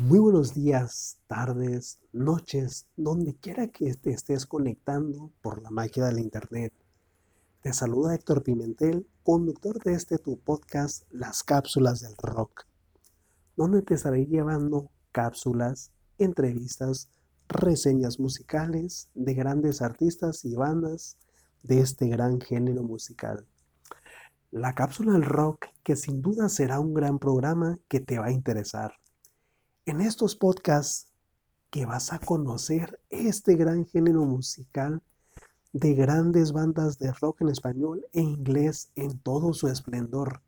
Muy buenos días, tardes, noches, donde quiera que te estés conectando por la magia del Internet. Te saluda Héctor Pimentel, conductor de este tu podcast Las Cápsulas del Rock, donde te estaré llevando cápsulas, entrevistas, reseñas musicales de grandes artistas y bandas de este gran género musical. La cápsula del rock que sin duda será un gran programa que te va a interesar. En estos podcasts que vas a conocer este gran género musical de grandes bandas de rock en español e inglés en todo su esplendor.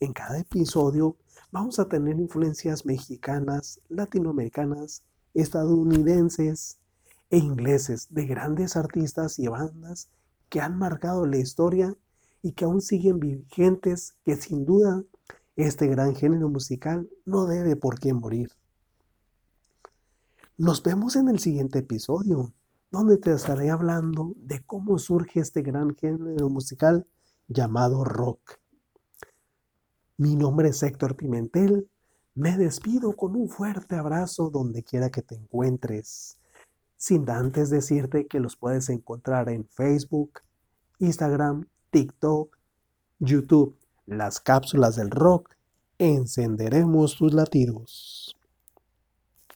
En cada episodio vamos a tener influencias mexicanas, latinoamericanas, estadounidenses e ingleses de grandes artistas y bandas que han marcado la historia y que aún siguen vigentes, que sin duda este gran género musical no debe por qué morir. Nos vemos en el siguiente episodio, donde te estaré hablando de cómo surge este gran género musical llamado rock. Mi nombre es Héctor Pimentel. Me despido con un fuerte abrazo donde quiera que te encuentres. Sin antes decirte que los puedes encontrar en Facebook, Instagram, TikTok, YouTube, las cápsulas del rock, encenderemos tus latidos.